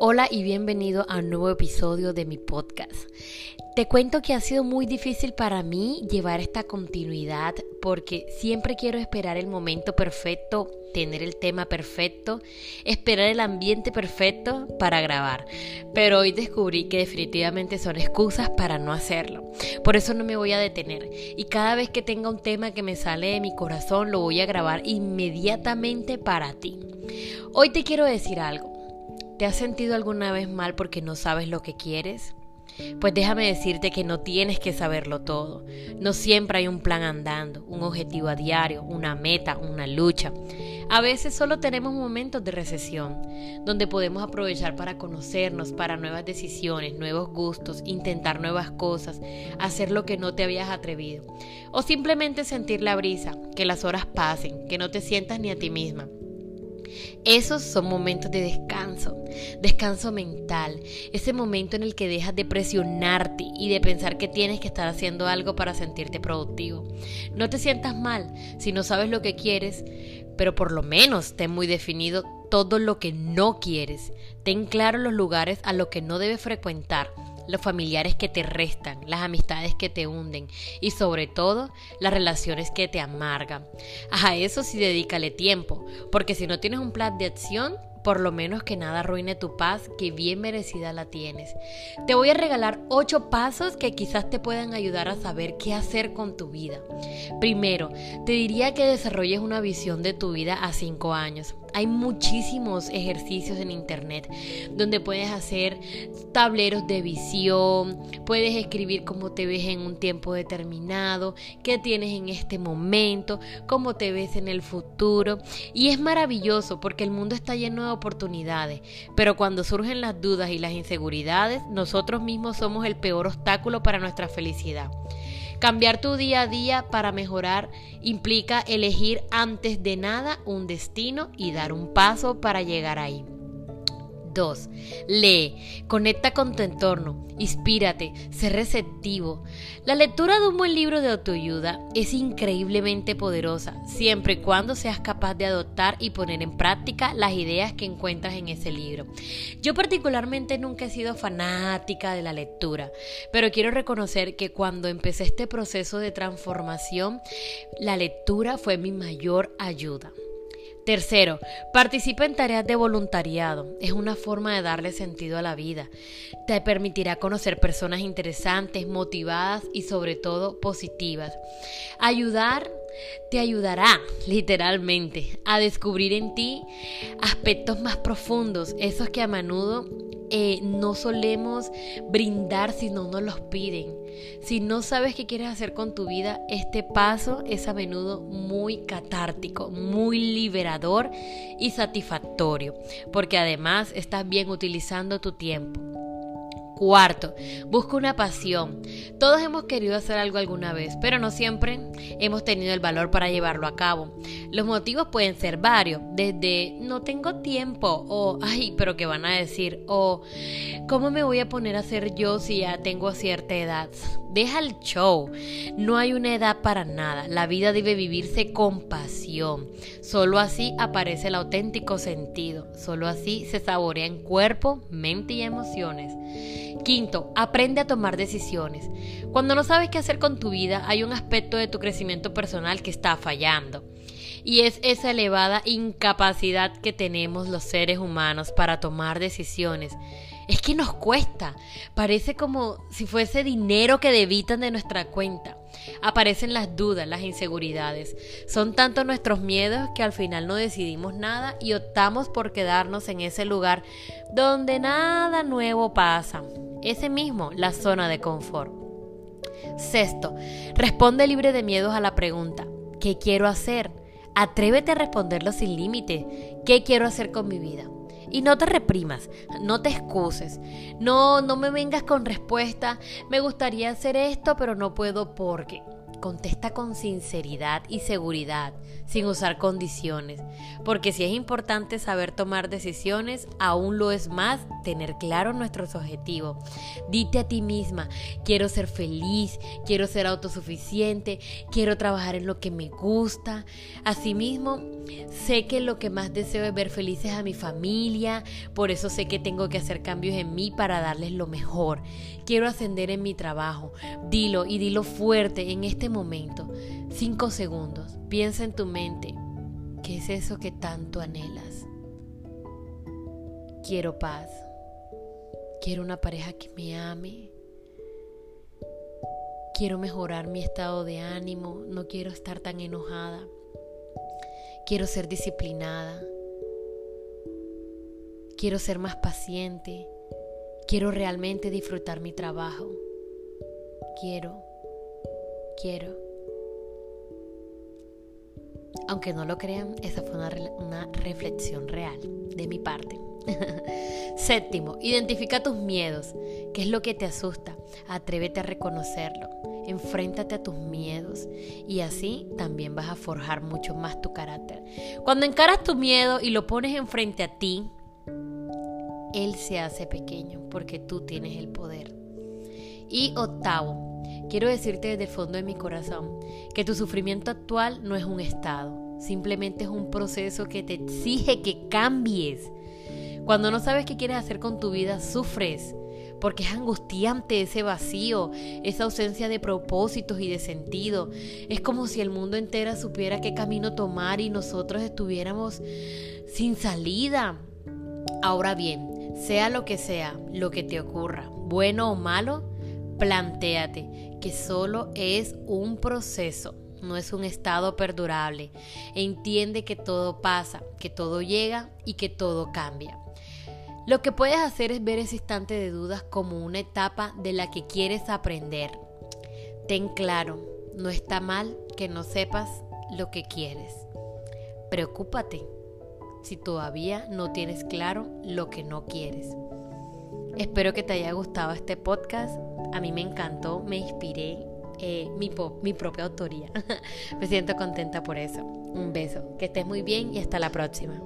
Hola y bienvenido a un nuevo episodio de mi podcast. Te cuento que ha sido muy difícil para mí llevar esta continuidad porque siempre quiero esperar el momento perfecto, tener el tema perfecto, esperar el ambiente perfecto para grabar. Pero hoy descubrí que definitivamente son excusas para no hacerlo. Por eso no me voy a detener. Y cada vez que tenga un tema que me sale de mi corazón, lo voy a grabar inmediatamente para ti. Hoy te quiero decir algo. ¿Te has sentido alguna vez mal porque no sabes lo que quieres? Pues déjame decirte que no tienes que saberlo todo. No siempre hay un plan andando, un objetivo a diario, una meta, una lucha. A veces solo tenemos momentos de recesión, donde podemos aprovechar para conocernos, para nuevas decisiones, nuevos gustos, intentar nuevas cosas, hacer lo que no te habías atrevido. O simplemente sentir la brisa, que las horas pasen, que no te sientas ni a ti misma. Esos son momentos de descanso, descanso mental, ese momento en el que dejas de presionarte y de pensar que tienes que estar haciendo algo para sentirte productivo. No te sientas mal si no sabes lo que quieres, pero por lo menos ten muy definido todo lo que no quieres. Ten claro los lugares a los que no debes frecuentar los familiares que te restan, las amistades que te hunden y sobre todo las relaciones que te amargan. A eso sí dedícale tiempo, porque si no tienes un plan de acción, por lo menos que nada arruine tu paz, que bien merecida la tienes. Te voy a regalar ocho pasos que quizás te puedan ayudar a saber qué hacer con tu vida. Primero, te diría que desarrolles una visión de tu vida a cinco años. Hay muchísimos ejercicios en internet donde puedes hacer tableros de visión, puedes escribir cómo te ves en un tiempo determinado, qué tienes en este momento, cómo te ves en el futuro. Y es maravilloso porque el mundo está lleno de oportunidades, pero cuando surgen las dudas y las inseguridades, nosotros mismos somos el peor obstáculo para nuestra felicidad. Cambiar tu día a día para mejorar implica elegir antes de nada un destino y dar un paso para llegar ahí. 2. Lee, conecta con tu entorno, inspírate, sé receptivo. La lectura de un buen libro de autoayuda es increíblemente poderosa, siempre y cuando seas capaz de adoptar y poner en práctica las ideas que encuentras en ese libro. Yo particularmente nunca he sido fanática de la lectura, pero quiero reconocer que cuando empecé este proceso de transformación, la lectura fue mi mayor ayuda. Tercero, participa en tareas de voluntariado. Es una forma de darle sentido a la vida. Te permitirá conocer personas interesantes, motivadas y sobre todo positivas. Ayudar te ayudará literalmente a descubrir en ti aspectos más profundos, esos que a menudo eh, no solemos brindar si no nos los piden. Si no sabes qué quieres hacer con tu vida, este paso es a menudo muy catártico, muy liberador y satisfactorio, porque además estás bien utilizando tu tiempo. Cuarto, busca una pasión. Todos hemos querido hacer algo alguna vez, pero no siempre hemos tenido el valor para llevarlo a cabo. Los motivos pueden ser varios, desde no tengo tiempo o ay, pero qué van a decir o cómo me voy a poner a hacer yo si ya tengo cierta edad. Deja el show. No hay una edad para nada. La vida debe vivirse con pasión. Solo así aparece el auténtico sentido. Solo así se saborea en cuerpo, mente y emociones. Quinto, aprende a tomar decisiones. Cuando no sabes qué hacer con tu vida, hay un aspecto de tu crecimiento personal que está fallando. Y es esa elevada incapacidad que tenemos los seres humanos para tomar decisiones. Es que nos cuesta. Parece como si fuese dinero que debitan de nuestra cuenta. Aparecen las dudas, las inseguridades. Son tanto nuestros miedos que al final no decidimos nada y optamos por quedarnos en ese lugar donde nada nuevo pasa. Ese mismo, la zona de confort. Sexto, responde libre de miedos a la pregunta, ¿qué quiero hacer? Atrévete a responderlo sin límite. ¿Qué quiero hacer con mi vida? Y no te reprimas, no te excuses, no, no me vengas con respuesta, me gustaría hacer esto, pero no puedo porque. Contesta con sinceridad y seguridad, sin usar condiciones, porque si es importante saber tomar decisiones, aún lo es más tener claro nuestros objetivos. Dite a ti misma, quiero ser feliz, quiero ser autosuficiente, quiero trabajar en lo que me gusta. Asimismo, sé que lo que más deseo es ver felices a mi familia, por eso sé que tengo que hacer cambios en mí para darles lo mejor. Quiero ascender en mi trabajo. Dilo y dilo fuerte en este momento. Cinco segundos. Piensa en tu mente. ¿Qué es eso que tanto anhelas? Quiero paz. Quiero una pareja que me ame. Quiero mejorar mi estado de ánimo. No quiero estar tan enojada. Quiero ser disciplinada. Quiero ser más paciente. Quiero realmente disfrutar mi trabajo. Quiero quiero. Aunque no lo crean, esa fue una, reflexión real de mi parte. Séptimo, identifica tus miedos. ¿Qué es lo que te asusta? Atrévete a reconocerlo. Enfréntate a tus miedos y así también vas a forjar mucho más tu carácter. Cuando encaras tu miedo y lo pones enfrente a ti, él se hace pequeño porque tú tienes el poder. Y octavo, Quiero decirte desde el fondo de mi corazón que tu sufrimiento actual no es un estado, simplemente es un proceso que te exige que cambies. Cuando no sabes qué quieres hacer con tu vida, sufres, porque es angustiante ese vacío, esa ausencia de propósitos y de sentido. Es como si el mundo entero supiera qué camino tomar y nosotros estuviéramos sin salida. Ahora bien, sea lo que sea, lo que te ocurra, bueno o malo, Plantéate que solo es un proceso, no es un estado perdurable. Entiende que todo pasa, que todo llega y que todo cambia. Lo que puedes hacer es ver ese instante de dudas como una etapa de la que quieres aprender. Ten claro, no está mal que no sepas lo que quieres. Preocúpate si todavía no tienes claro lo que no quieres. Espero que te haya gustado este podcast. A mí me encantó, me inspiré. Eh, mi, mi propia autoría. me siento contenta por eso. Un beso. Que estés muy bien y hasta la próxima.